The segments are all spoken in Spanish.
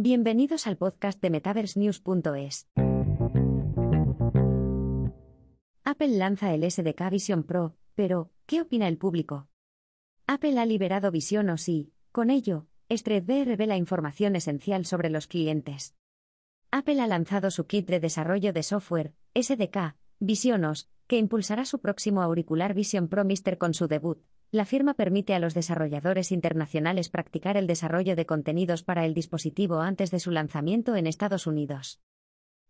Bienvenidos al podcast de MetaverseNews.es. Apple lanza el SDK Vision Pro, pero, ¿qué opina el público? Apple ha liberado Vision OS y, con ello, StreetB revela información esencial sobre los clientes. Apple ha lanzado su kit de desarrollo de software, SDK, Visionos, que impulsará su próximo auricular Vision Pro Mister con su debut. La firma permite a los desarrolladores internacionales practicar el desarrollo de contenidos para el dispositivo antes de su lanzamiento en Estados Unidos.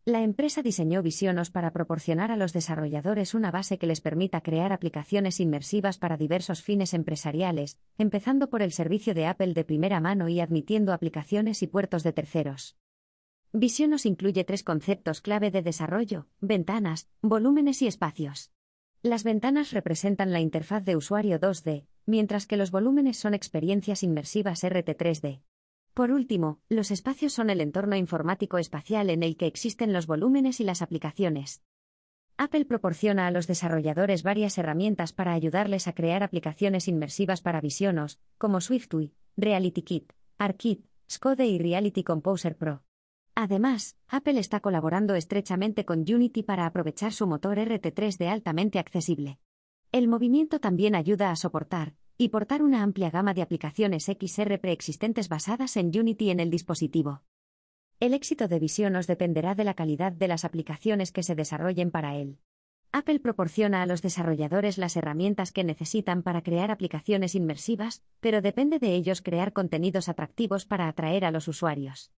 La empresa diseñó Visionos para proporcionar a los desarrolladores una base que les permita crear aplicaciones inmersivas para diversos fines empresariales, empezando por el servicio de Apple de primera mano y admitiendo aplicaciones y puertos de terceros. Visionos incluye tres conceptos clave de desarrollo, ventanas, volúmenes y espacios. Las ventanas representan la interfaz de usuario 2D, mientras que los volúmenes son experiencias inmersivas RT3D. Por último, los espacios son el entorno informático espacial en el que existen los volúmenes y las aplicaciones. Apple proporciona a los desarrolladores varias herramientas para ayudarles a crear aplicaciones inmersivas para Visionos, como SwiftUI, RealityKit, ArcKit, Scode y Reality Composer Pro. Además, Apple está colaborando estrechamente con Unity para aprovechar su motor RT3 de altamente accesible. El movimiento también ayuda a soportar y portar una amplia gama de aplicaciones XR preexistentes basadas en Unity en el dispositivo. El éxito de Visionos dependerá de la calidad de las aplicaciones que se desarrollen para él. Apple proporciona a los desarrolladores las herramientas que necesitan para crear aplicaciones inmersivas, pero depende de ellos crear contenidos atractivos para atraer a los usuarios.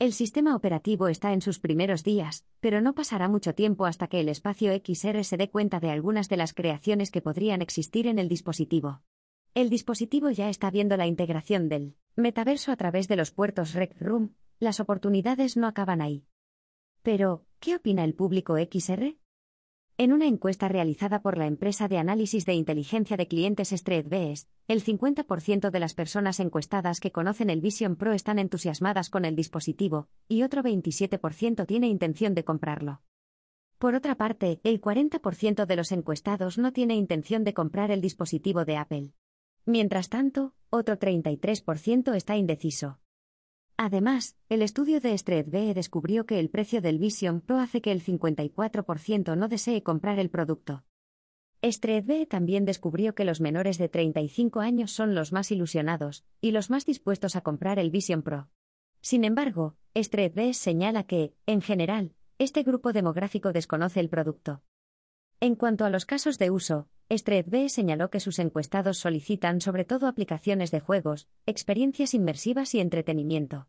El sistema operativo está en sus primeros días, pero no pasará mucho tiempo hasta que el espacio XR se dé cuenta de algunas de las creaciones que podrían existir en el dispositivo. El dispositivo ya está viendo la integración del metaverso a través de los puertos Rec Room, las oportunidades no acaban ahí. Pero, ¿qué opina el público XR? En una encuesta realizada por la empresa de análisis de inteligencia de clientes StreetBS, el 50% de las personas encuestadas que conocen el Vision Pro están entusiasmadas con el dispositivo, y otro 27% tiene intención de comprarlo. Por otra parte, el 40% de los encuestados no tiene intención de comprar el dispositivo de Apple. Mientras tanto, otro 33% está indeciso. Además, el estudio de StreetBE descubrió que el precio del Vision Pro hace que el 54% no desee comprar el producto. StreetBE también descubrió que los menores de 35 años son los más ilusionados y los más dispuestos a comprar el Vision Pro. Sin embargo, StreetBE señala que, en general, este grupo demográfico desconoce el producto. En cuanto a los casos de uso, StreetB señaló que sus encuestados solicitan sobre todo aplicaciones de juegos, experiencias inmersivas y entretenimiento.